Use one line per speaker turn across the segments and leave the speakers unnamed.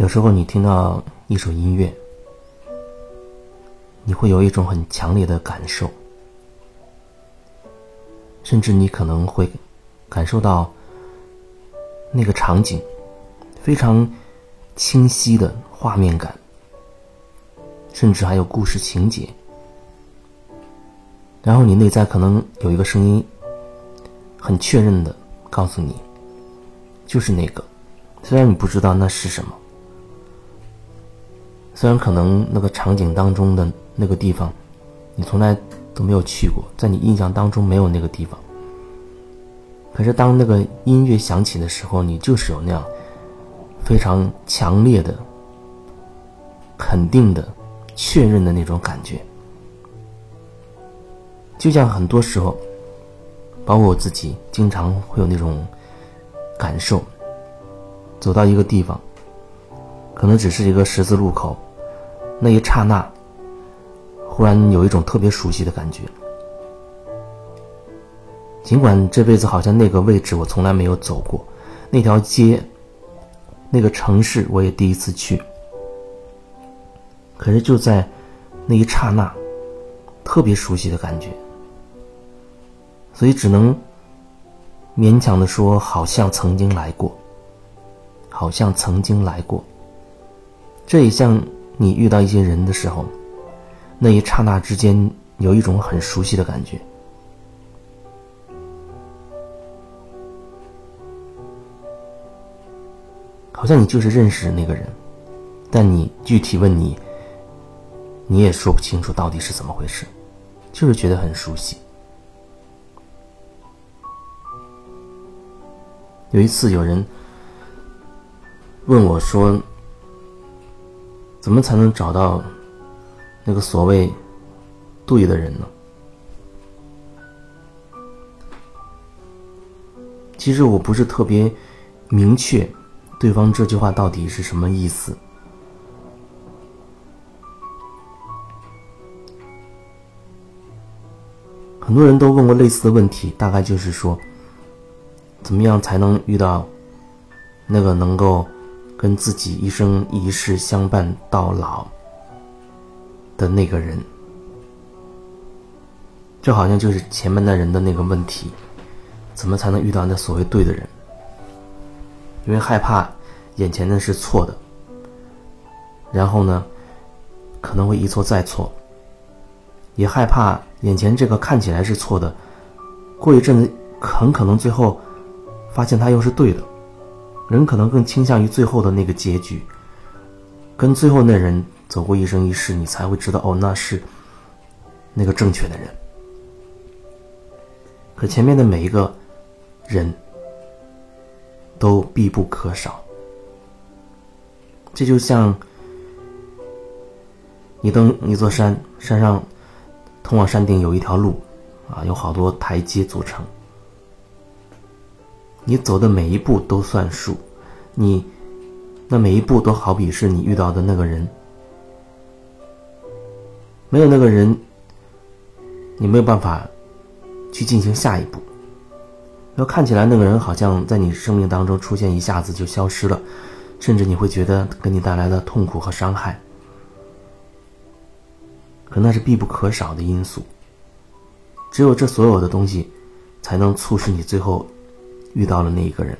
有时候你听到一首音乐，你会有一种很强烈的感受，甚至你可能会感受到那个场景非常清晰的画面感，甚至还有故事情节。然后你内在可能有一个声音，很确认的告诉你，就是那个，虽然你不知道那是什么。虽然可能那个场景当中的那个地方，你从来都没有去过，在你印象当中没有那个地方。可是当那个音乐响起的时候，你就是有那样非常强烈的、肯定的、确认的那种感觉。就像很多时候，包括我自己，经常会有那种感受：走到一个地方，可能只是一个十字路口。那一刹那，忽然有一种特别熟悉的感觉。尽管这辈子好像那个位置我从来没有走过，那条街、那个城市我也第一次去，可是就在那一刹那，特别熟悉的感觉。所以只能勉强的说，好像曾经来过，好像曾经来过。这也像。你遇到一些人的时候，那一刹那之间有一种很熟悉的感觉，好像你就是认识那个人，但你具体问你，你也说不清楚到底是怎么回事，就是觉得很熟悉。有一次有人问我说。怎么才能找到那个所谓对的人呢？其实我不是特别明确，对方这句话到底是什么意思。很多人都问过类似的问题，大概就是说，怎么样才能遇到那个能够。跟自己一生一世相伴到老的那个人，就好像就是前面那人的那个问题：怎么才能遇到那所谓对的人？因为害怕眼前的是错的，然后呢，可能会一错再错；也害怕眼前这个看起来是错的，过一阵子很可能最后发现他又是对的。人可能更倾向于最后的那个结局，跟最后那人走过一生一世，你才会知道哦，那是那个正确的人。可前面的每一个人都必不可少。这就像你登一座山，山上通往山顶有一条路，啊，有好多台阶组成。你走的每一步都算数，你那每一步都好比是你遇到的那个人，没有那个人，你没有办法去进行下一步。要看起来那个人好像在你生命当中出现一下子就消失了，甚至你会觉得给你带来了痛苦和伤害，可那是必不可少的因素。只有这所有的东西，才能促使你最后。遇到了那一个人，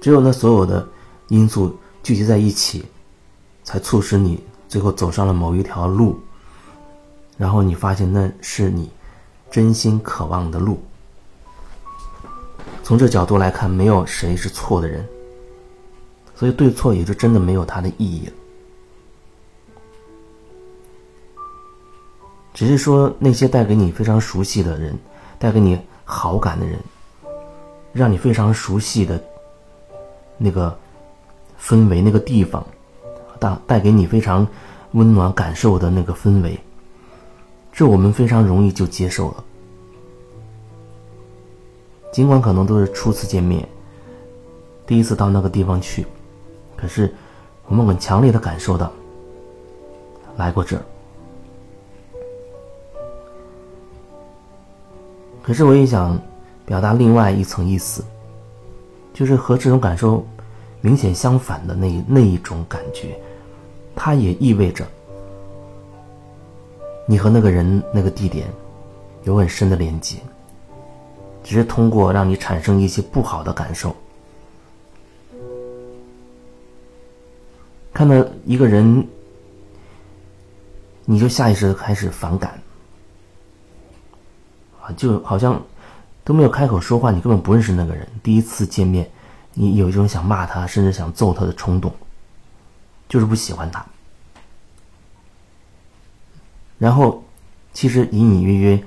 只有那所有的因素聚集在一起，才促使你最后走上了某一条路。然后你发现那是你真心渴望的路。从这角度来看，没有谁是错的人，所以对错也就真的没有它的意义了。只是说那些带给你非常熟悉的人，带给你好感的人，让你非常熟悉的那个氛围、那个地方，带带给你非常温暖感受的那个氛围，这我们非常容易就接受了。尽管可能都是初次见面，第一次到那个地方去，可是我们很强烈的感受到来过这儿。可是我也想表达另外一层意思，就是和这种感受明显相反的那那一种感觉，它也意味着你和那个人、那个地点有很深的连接，只是通过让你产生一些不好的感受。看到一个人，你就下意识的开始反感，啊，就好像都没有开口说话，你根本不认识那个人。第一次见面，你有一种想骂他，甚至想揍他的冲动，就是不喜欢他。然后，其实隐隐约约，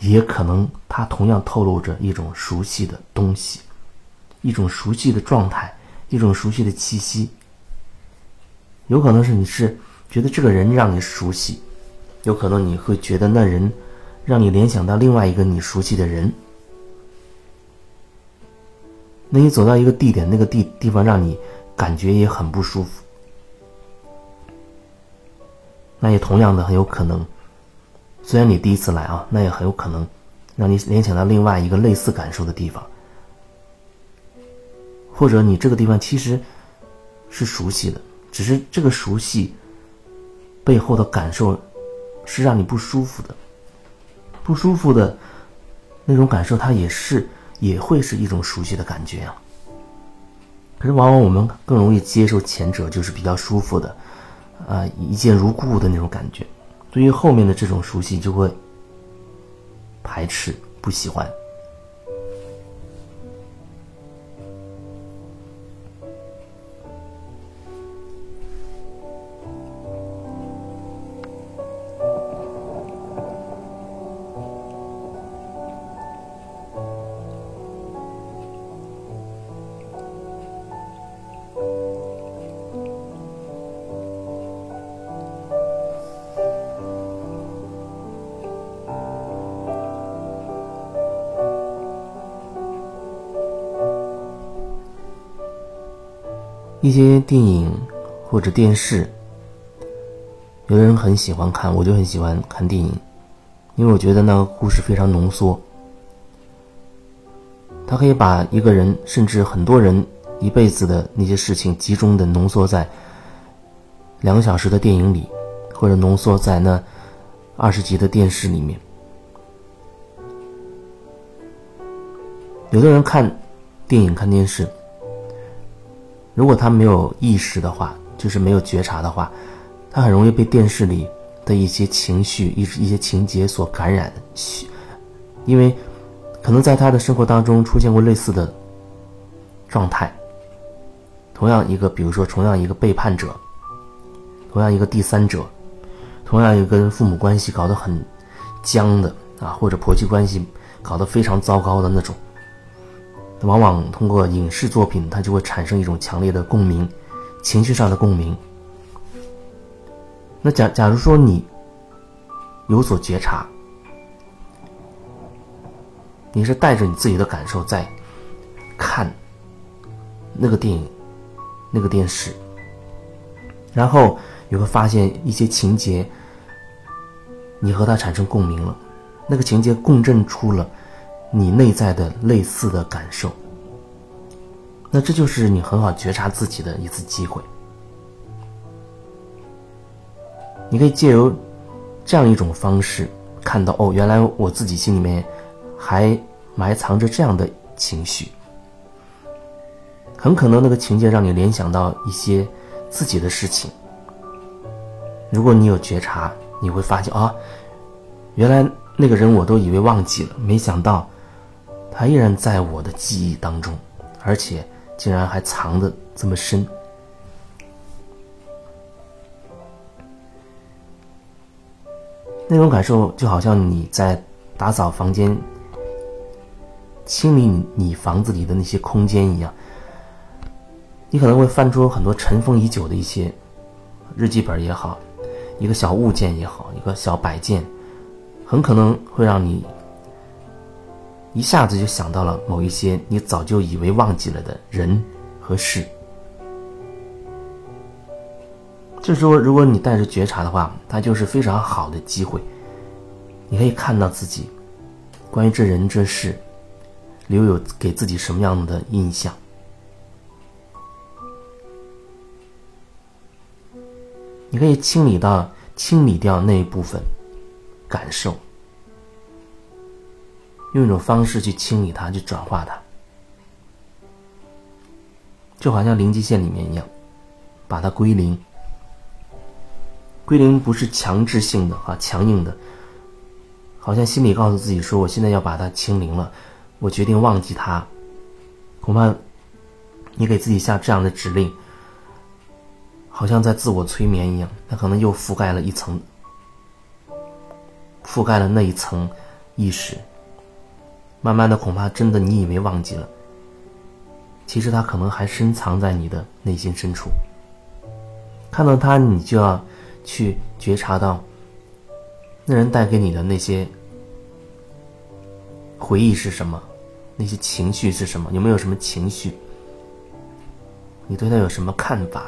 也可能他同样透露着一种熟悉的东西，一种熟悉的状态，一种熟悉的气息。有可能是你是觉得这个人让你熟悉，有可能你会觉得那人让你联想到另外一个你熟悉的人。那你走到一个地点，那个地地方让你感觉也很不舒服，那也同样的很有可能，虽然你第一次来啊，那也很有可能让你联想到另外一个类似感受的地方，或者你这个地方其实是熟悉的。只是这个熟悉背后的感受是让你不舒服的，不舒服的那种感受，它也是也会是一种熟悉的感觉啊。可是往往我们更容易接受前者，就是比较舒服的，啊，一见如故的那种感觉。对于后面的这种熟悉，就会排斥、不喜欢。一些电影或者电视，有的人很喜欢看，我就很喜欢看电影，因为我觉得那个故事非常浓缩，它可以把一个人甚至很多人一辈子的那些事情集中的浓缩在两个小时的电影里，或者浓缩在那二十集的电视里面。有的人看电影看电视。如果他没有意识的话，就是没有觉察的话，他很容易被电视里的一些情绪、一一些情节所感染，因为可能在他的生活当中出现过类似的状态。同样一个，比如说同样一个背叛者，同样一个第三者，同样一个跟父母关系搞得很僵的啊，或者婆媳关系搞得非常糟糕的那种。往往通过影视作品，它就会产生一种强烈的共鸣，情绪上的共鸣。那假假如说你有所觉察，你是带着你自己的感受在看那个电影、那个电视，然后你会发现一些情节，你和他产生共鸣了，那个情节共振出了。你内在的类似的感受，那这就是你很好觉察自己的一次机会。你可以借由这样一种方式看到，哦，原来我自己心里面还埋藏着这样的情绪。很可能那个情节让你联想到一些自己的事情。如果你有觉察，你会发现啊，原来那个人我都以为忘记了，没想到。它依然在我的记忆当中，而且竟然还藏得这么深。那种感受就好像你在打扫房间、清理你房子里的那些空间一样。你可能会翻出很多尘封已久的一些日记本也好，一个小物件也好，一个小摆件，很可能会让你。一下子就想到了某一些你早就以为忘记了的人和事。就是说如果你带着觉察的话它就是非常好的机会你可以看到自己关于这人这事留有给自己什么样的印象。你可以清理到清理掉那一部分感受。用一种方式去清理它，去转化它，就好像零极限里面一样，把它归零。归零不是强制性的啊，强硬的，好像心里告诉自己说：“我现在要把它清零了，我决定忘记它。”恐怕你给自己下这样的指令，好像在自我催眠一样，它可能又覆盖了一层，覆盖了那一层意识。慢慢的，恐怕真的你以为忘记了，其实他可能还深藏在你的内心深处。看到他，你就要。去觉察到，那人带给你的那些回忆是什么，那些情绪是什么？有没有什么情绪？你对他有什么看法？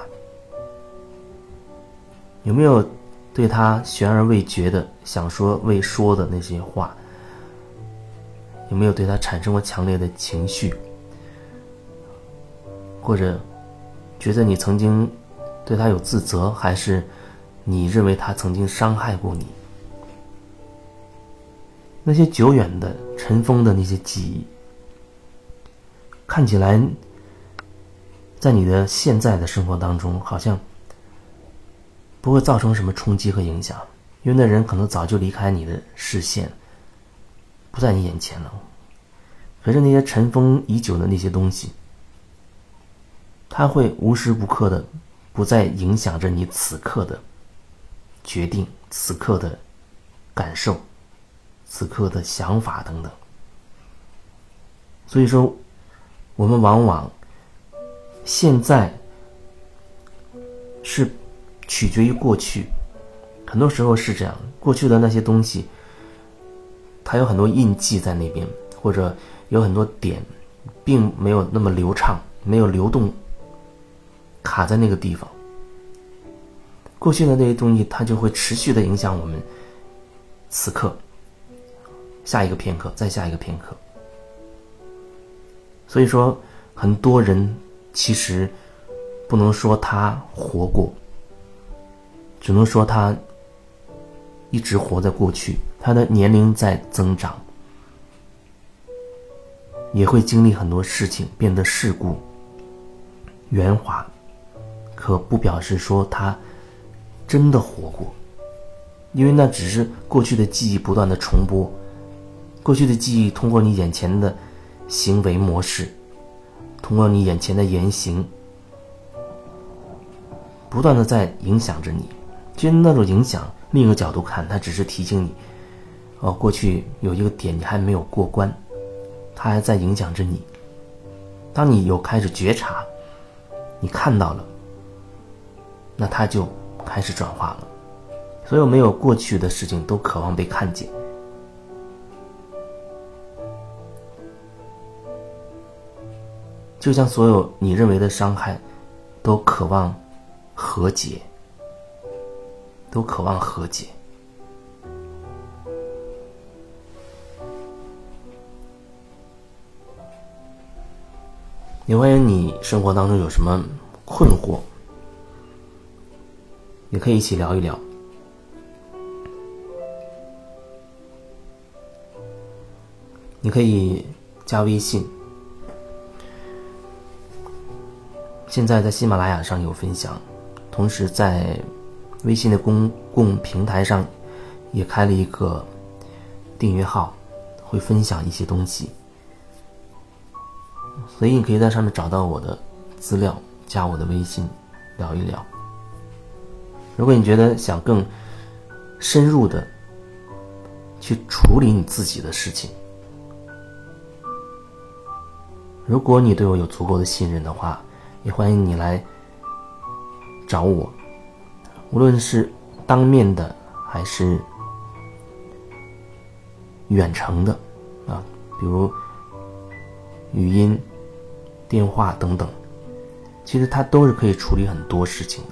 有没有对他悬而未决的想说未说的那些话？有没有对他产生过强烈的情绪？或者觉得你曾经对他有自责，还是？你认为他曾经伤害过你？那些久远的、尘封的那些记忆，看起来在你的现在的生活当中，好像不会造成什么冲击和影响，因为那人可能早就离开你的视线，不在你眼前了。可是那些尘封已久的那些东西，它会无时不刻的不再影响着你此刻的。决定此刻的感受，此刻的想法等等。所以说，我们往往现在是取决于过去，很多时候是这样。过去的那些东西，它有很多印记在那边，或者有很多点，并没有那么流畅，没有流动，卡在那个地方。过去的那些东西，它就会持续的影响我们此刻、下一个片刻、再下一个片刻。所以说，很多人其实不能说他活过，只能说他一直活在过去。他的年龄在增长，也会经历很多事情，变得世故、圆滑，可不表示说他。真的活过，因为那只是过去的记忆不断的重播，过去的记忆通过你眼前的行为模式，通过你眼前的言行，不断的在影响着你。其实那种影响，另一个角度看，它只是提醒你，哦，过去有一个点你还没有过关，它还在影响着你。当你有开始觉察，你看到了，那它就。开始转化了，所有没有过去的事情都渴望被看见，就像所有你认为的伤害，都渴望和解，都渴望和解。也欢迎你生活当中有什么困惑。也可以一起聊一聊。你可以加微信，现在在喜马拉雅上有分享，同时在微信的公共平台上也开了一个订阅号，会分享一些东西，所以你可以在上面找到我的资料，加我的微信聊一聊。如果你觉得想更深入的去处理你自己的事情，如果你对我有足够的信任的话，也欢迎你来找我，无论是当面的还是远程的啊，比如语音、电话等等，其实它都是可以处理很多事情。